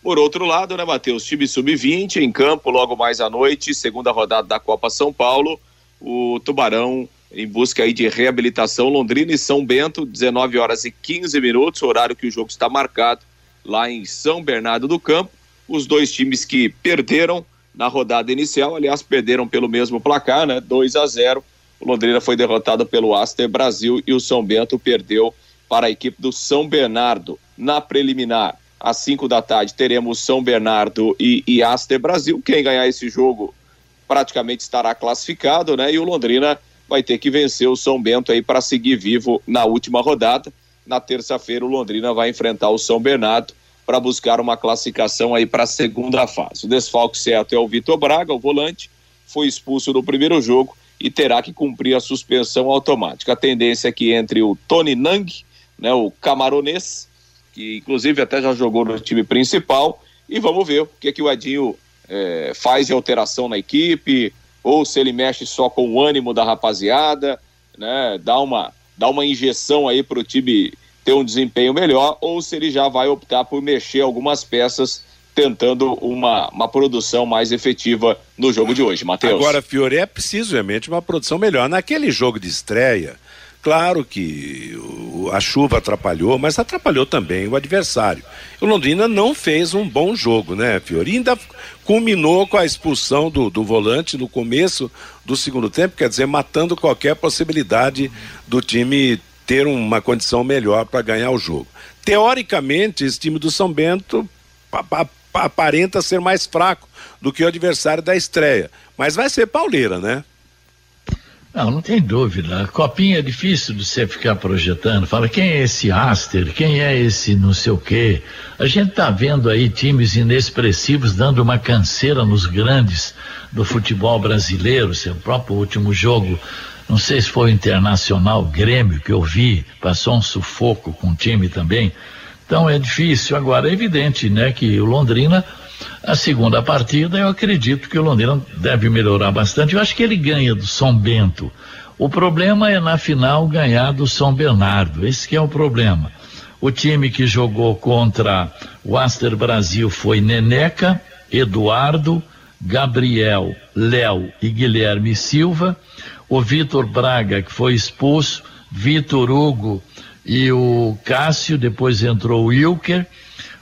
Por outro lado, né, Matheus? Time sub-20 em campo logo mais à noite, segunda rodada da Copa São Paulo. O Tubarão em busca aí de reabilitação. Londrina e São Bento, 19 horas e 15 minutos, horário que o jogo está marcado lá em São Bernardo do Campo. Os dois times que perderam na rodada inicial, aliás, perderam pelo mesmo placar, né? 2 a 0. O Londrina foi derrotado pelo Aster Brasil e o São Bento perdeu para a equipe do São Bernardo na preliminar às 5 da tarde, teremos São Bernardo e, e Aster Brasil. Quem ganhar esse jogo praticamente estará classificado, né? E o Londrina vai ter que vencer o São Bento aí para seguir vivo na última rodada. Na terça-feira, o Londrina vai enfrentar o São Bernardo para buscar uma classificação aí para a segunda fase. O desfalque certo é o Vitor Braga, o volante, foi expulso no primeiro jogo e terá que cumprir a suspensão automática. A tendência é que entre o Tony Nang, né, o camaronês, que inclusive até já jogou no time principal, e vamos ver o que, é que o Edinho é, faz de alteração na equipe, ou se ele mexe só com o ânimo da rapaziada, né, dá uma, dá uma injeção aí para o time ter um desempenho melhor, ou se ele já vai optar por mexer algumas peças tentando uma, uma produção mais efetiva no jogo de hoje, Matheus. Agora, Fiore, é preciso realmente uma produção melhor. Naquele jogo de estreia, Claro que a chuva atrapalhou, mas atrapalhou também o adversário. O Londrina não fez um bom jogo, né, Fiori? Ainda culminou com a expulsão do, do volante no começo do segundo tempo, quer dizer, matando qualquer possibilidade do time ter uma condição melhor para ganhar o jogo. Teoricamente, esse time do São Bento aparenta ser mais fraco do que o adversário da estreia, mas vai ser pauleira, né? Não, não tem dúvida. Copinha é difícil de você ficar projetando. Fala, quem é esse Aster? Quem é esse não sei o quê? A gente tá vendo aí times inexpressivos dando uma canseira nos grandes do futebol brasileiro. Seu próprio último jogo, não sei se foi o Internacional Grêmio que eu vi, passou um sufoco com o time também. Então é difícil. Agora, é evidente, né, que o Londrina a segunda partida, eu acredito que o Londrina deve melhorar bastante. Eu acho que ele ganha do São Bento. O problema é na final ganhar do São Bernardo. Esse que é o problema. O time que jogou contra o Aster Brasil foi Neneca, Eduardo, Gabriel, Léo e Guilherme Silva. O Vitor Braga, que foi expulso, Vitor Hugo e o Cássio, depois entrou o Wilker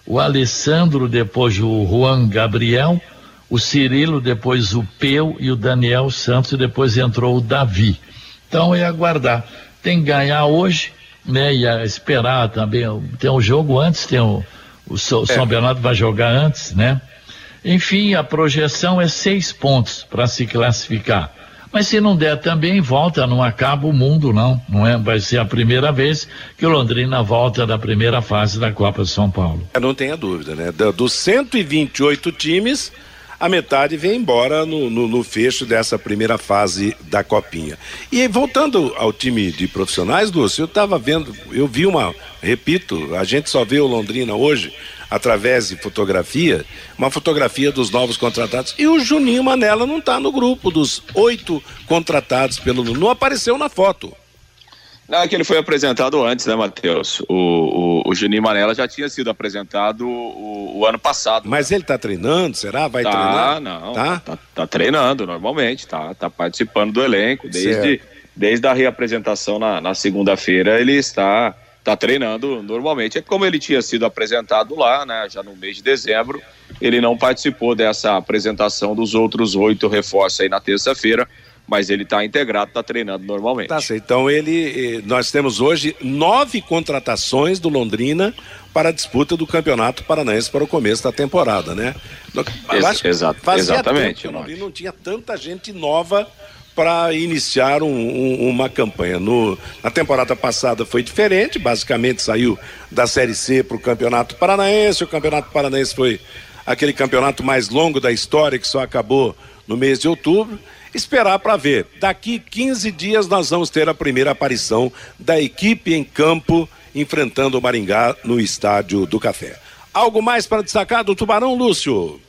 o Alessandro, depois o Juan Gabriel, o Cirilo, depois o Peu e o Daniel Santos, e depois entrou o Davi. Então é aguardar. tem que ganhar hoje, né? E esperar também. Tem um jogo antes, tem o, o São é. Bernardo vai jogar antes, né? Enfim, a projeção é seis pontos para se classificar. Mas se não der também, volta, não acaba o mundo, não. Não é? Vai ser a primeira vez que o Londrina volta da primeira fase da Copa de São Paulo. Não tenha dúvida, né? Dos 128 times, a metade vem embora no, no, no, fecho dessa primeira fase da Copinha. E voltando ao time de profissionais, Lúcio, eu estava vendo, eu vi uma, repito, a gente só vê o Londrina hoje através de fotografia, uma fotografia dos novos contratados. E o Juninho Manela não está no grupo dos oito contratados pelo. Não apareceu na foto. Não, é que ele foi apresentado antes, né, Matheus? O, o, o, Juninho Manela já tinha sido apresentado o, o ano passado. Mas né? ele está treinando, será? Vai tá, treinar? Não, tá? Tá, tá treinando normalmente, tá, tá participando do elenco desde, desde a reapresentação na, na segunda-feira. Ele está está treinando normalmente. É como ele tinha sido apresentado lá, né? Já no mês de dezembro, ele não participou dessa apresentação dos outros oito reforços aí na terça-feira, mas ele está integrado, está treinando normalmente. Tá. Então ele, eh, nós temos hoje nove contratações do Londrina para a disputa do Campeonato Paranaense para o começo da temporada, né? Ex exato, exatamente. Tempo, não, não tinha tanta gente nova para iniciar um, um, uma campanha. No, na temporada passada foi diferente, basicamente saiu da Série C para o Campeonato Paranaense. O Campeonato Paranaense foi aquele campeonato mais longo da história que só acabou no mês de outubro. Esperar para ver. Daqui 15 dias nós vamos ter a primeira aparição da equipe em campo enfrentando o Maringá no Estádio do Café. Algo mais para destacar do Tubarão, Lúcio?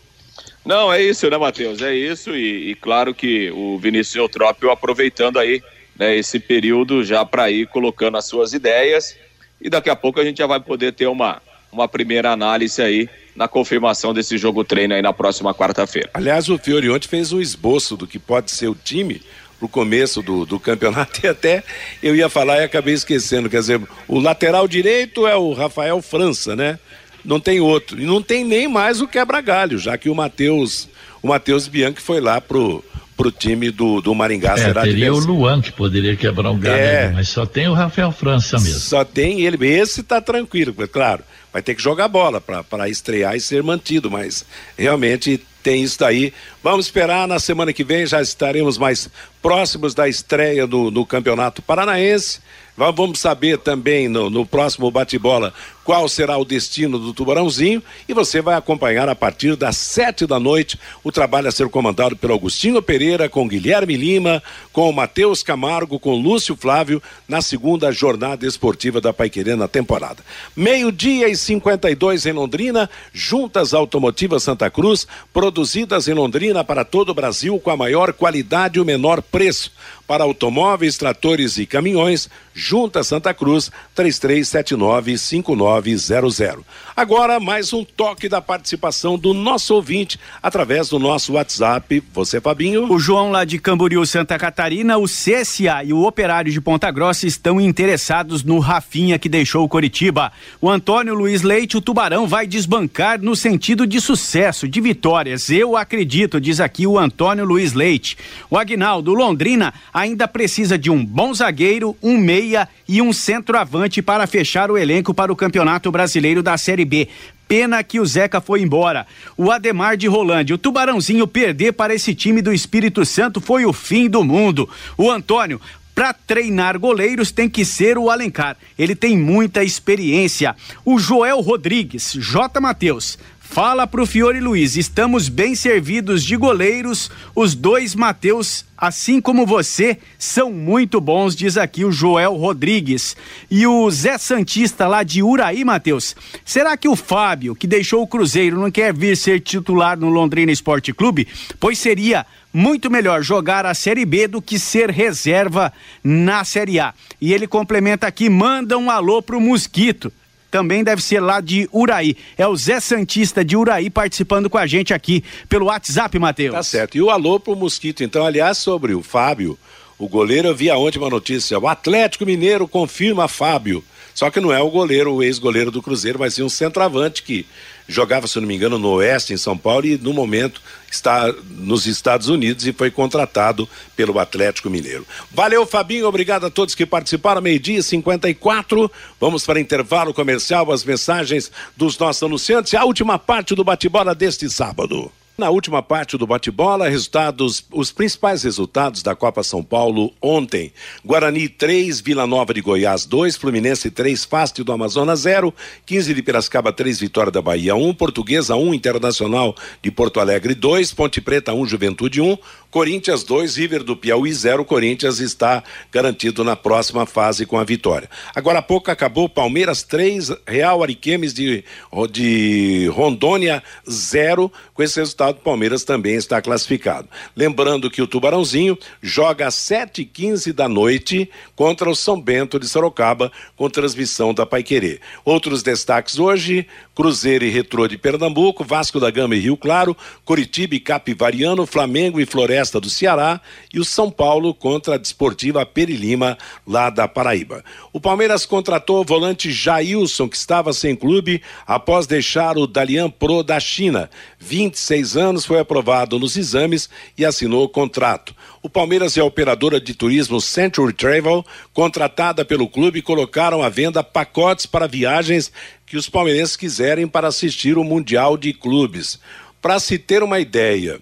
Não, é isso, né, Matheus? É isso, e, e claro que o Vinícius Eutrópio aproveitando aí né, esse período já para ir colocando as suas ideias, e daqui a pouco a gente já vai poder ter uma, uma primeira análise aí na confirmação desse jogo treino aí na próxima quarta-feira. Aliás, o Fiori ontem fez um esboço do que pode ser o time pro começo do, do campeonato e até eu ia falar e acabei esquecendo, quer dizer, o lateral direito é o Rafael França, né? não tem outro. E não tem nem mais o quebra-galho, já que o Matheus o Matheus Bianchi foi lá pro pro time do, do Maringá. É, será teria o Luan que poderia quebrar um galho, é, mas só tem o Rafael França mesmo. Só tem ele, esse tá tranquilo, claro, vai ter que jogar bola para estrear e ser mantido, mas realmente tem isso daí. Vamos esperar na semana que vem, já estaremos mais próximos da estreia do, do Campeonato Paranaense. Vamos saber também no, no próximo bate-bola qual será o destino do Tubarãozinho e você vai acompanhar a partir das sete da noite o trabalho a ser comandado pelo Agostinho Pereira, com Guilherme Lima, com Matheus Camargo, com Lúcio Flávio, na segunda jornada esportiva da Paiquerê na temporada. Meio-dia e 52 em Londrina, juntas automotivas Santa Cruz, produzidas em Londrina para todo o Brasil com a maior qualidade e o menor preço. Para automóveis, tratores e caminhões, Junta Santa Cruz, 33795900. Agora, mais um toque da participação do nosso ouvinte através do nosso WhatsApp. Você, Fabinho? O João lá de Camboriú, Santa Catarina, o CSA e o Operário de Ponta Grossa estão interessados no Rafinha que deixou o Coritiba. O Antônio Luiz Leite, o Tubarão, vai desbancar no sentido de sucesso, de vitórias. Eu acredito, diz aqui o Antônio Luiz Leite. O Agnaldo Londrina ainda precisa de um bom zagueiro, um meia e um centroavante para fechar o elenco para o Campeonato Brasileiro da Série B. Pena que o Zeca foi embora. O Ademar de Rolândia, o Tubarãozinho perder para esse time do Espírito Santo foi o fim do mundo. O Antônio, para treinar goleiros tem que ser o Alencar. Ele tem muita experiência. O Joel Rodrigues, J. Matheus. Fala pro Fiore Luiz, estamos bem servidos de goleiros. Os dois Mateus, assim como você, são muito bons, diz aqui o Joel Rodrigues. E o Zé Santista lá de Uraí, Mateus. Será que o Fábio, que deixou o Cruzeiro, não quer vir ser titular no Londrina Esporte Clube? Pois seria muito melhor jogar a Série B do que ser reserva na Série A. E ele complementa aqui, manda um alô pro Mosquito também deve ser lá de Uraí. É o Zé Santista de Uraí participando com a gente aqui pelo WhatsApp, Matheus. Tá certo. E o alô pro Mosquito, então, aliás, sobre o Fábio, o goleiro, eu vi aonde uma notícia. O Atlético Mineiro confirma Fábio. Só que não é o goleiro, o ex-goleiro do Cruzeiro, mas sim um centroavante que jogava, se não me engano, no Oeste, em São Paulo, e no momento está nos Estados Unidos e foi contratado pelo Atlético Mineiro. Valeu, Fabinho, obrigado a todos que participaram. Meio-dia 54. Vamos para intervalo comercial, as mensagens dos nossos anunciantes e a última parte do bate-bola deste sábado. Na última parte do bate-bola, resultados, os principais resultados da Copa São Paulo ontem. Guarani 3, Vila Nova de Goiás 2, Fluminense 3, Fast do Amazonas 0, 15 de Piracicaba 3, Vitória da Bahia 1, Portuguesa 1, Internacional de Porto Alegre 2, Ponte Preta 1, Juventude 1, Corinthians 2, River do Piauí 0. Corinthians está garantido na próxima fase com a vitória. Agora há pouco acabou Palmeiras 3, Real Ariquemes de, de Rondônia 0. Com esse resultado, Palmeiras também está classificado. Lembrando que o Tubarãozinho joga às 7h15 da noite contra o São Bento de Sorocaba, com transmissão da Paiquerê. Outros destaques hoje: Cruzeiro e Retrô de Pernambuco, Vasco da Gama e Rio Claro, Curitiba e Capivariano, Flamengo e Floresta Floresta do Ceará e o São Paulo contra a Desportiva Perilima, lá da Paraíba. O Palmeiras contratou o volante Jailson, que estava sem clube após deixar o Dalian Pro da China. 26 anos, foi aprovado nos exames e assinou o contrato. O Palmeiras e a operadora de turismo Century Travel, contratada pelo clube, colocaram à venda pacotes para viagens que os palmeirenses quiserem para assistir o Mundial de Clubes. Para se ter uma ideia,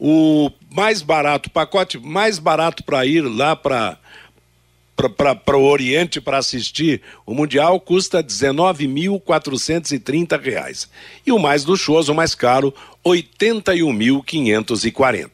o mais barato, o pacote mais barato para ir lá para para o Oriente para assistir o Mundial custa R$ 19.430. E o mais luxuoso, o mais caro, R$ 81.540.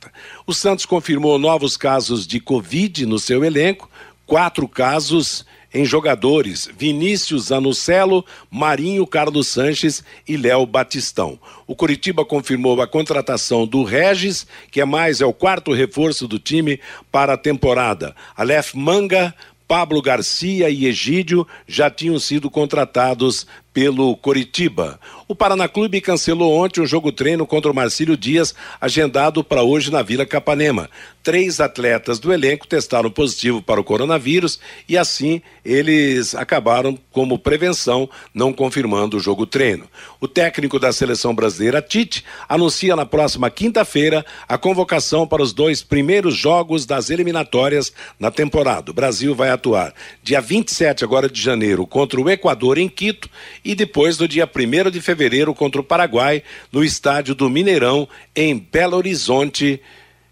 O Santos confirmou novos casos de Covid no seu elenco, quatro casos em jogadores Vinícius Anucelo, Marinho Carlos Sanches e Léo Batistão. O Curitiba confirmou a contratação do Regis, que é mais é o quarto reforço do time para a temporada. Aleph Manga, Pablo Garcia e Egídio já tinham sido contratados pelo Coritiba. O Paraná Clube cancelou ontem um jogo treino contra o Marcílio Dias, agendado para hoje na Vila Capanema. Três atletas do elenco testaram positivo para o coronavírus e assim eles acabaram como prevenção, não confirmando o jogo treino. O técnico da seleção brasileira, Tite, anuncia na próxima quinta-feira a convocação para os dois primeiros jogos das eliminatórias na temporada. O Brasil vai atuar dia 27 agora de janeiro contra o Equador em Quito e depois no dia 1 de fevereiro contra o Paraguai no estádio do Mineirão em Belo Horizonte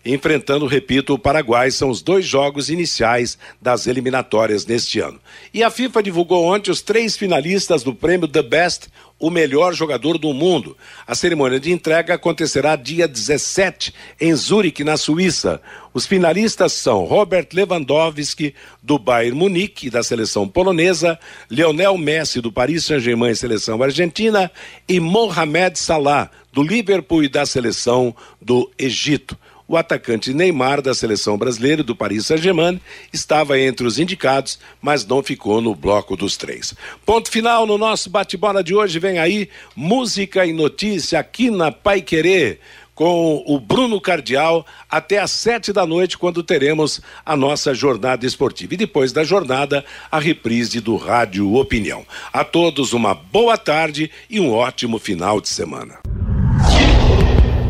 enfrentando, repito, o Paraguai. São os dois jogos iniciais das eliminatórias neste ano. E a FIFA divulgou ontem os três finalistas do prêmio The Best, o melhor jogador do mundo. A cerimônia de entrega acontecerá dia 17 em Zurique, na Suíça. Os finalistas são Robert Lewandowski, do Bayern Munique, da seleção polonesa, Lionel Messi, do Paris Saint-Germain, seleção argentina, e Mohamed Salah, do Liverpool e da seleção do Egito. O atacante Neymar, da seleção brasileira do Paris Saint-Germain, estava entre os indicados, mas não ficou no bloco dos três. Ponto final no nosso bate-bola de hoje. Vem aí música e notícia aqui na Pai Querer com o Bruno Cardial até às sete da noite, quando teremos a nossa jornada esportiva. E depois da jornada, a reprise do Rádio Opinião. A todos uma boa tarde e um ótimo final de semana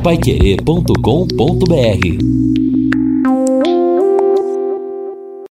paiquerê.com.br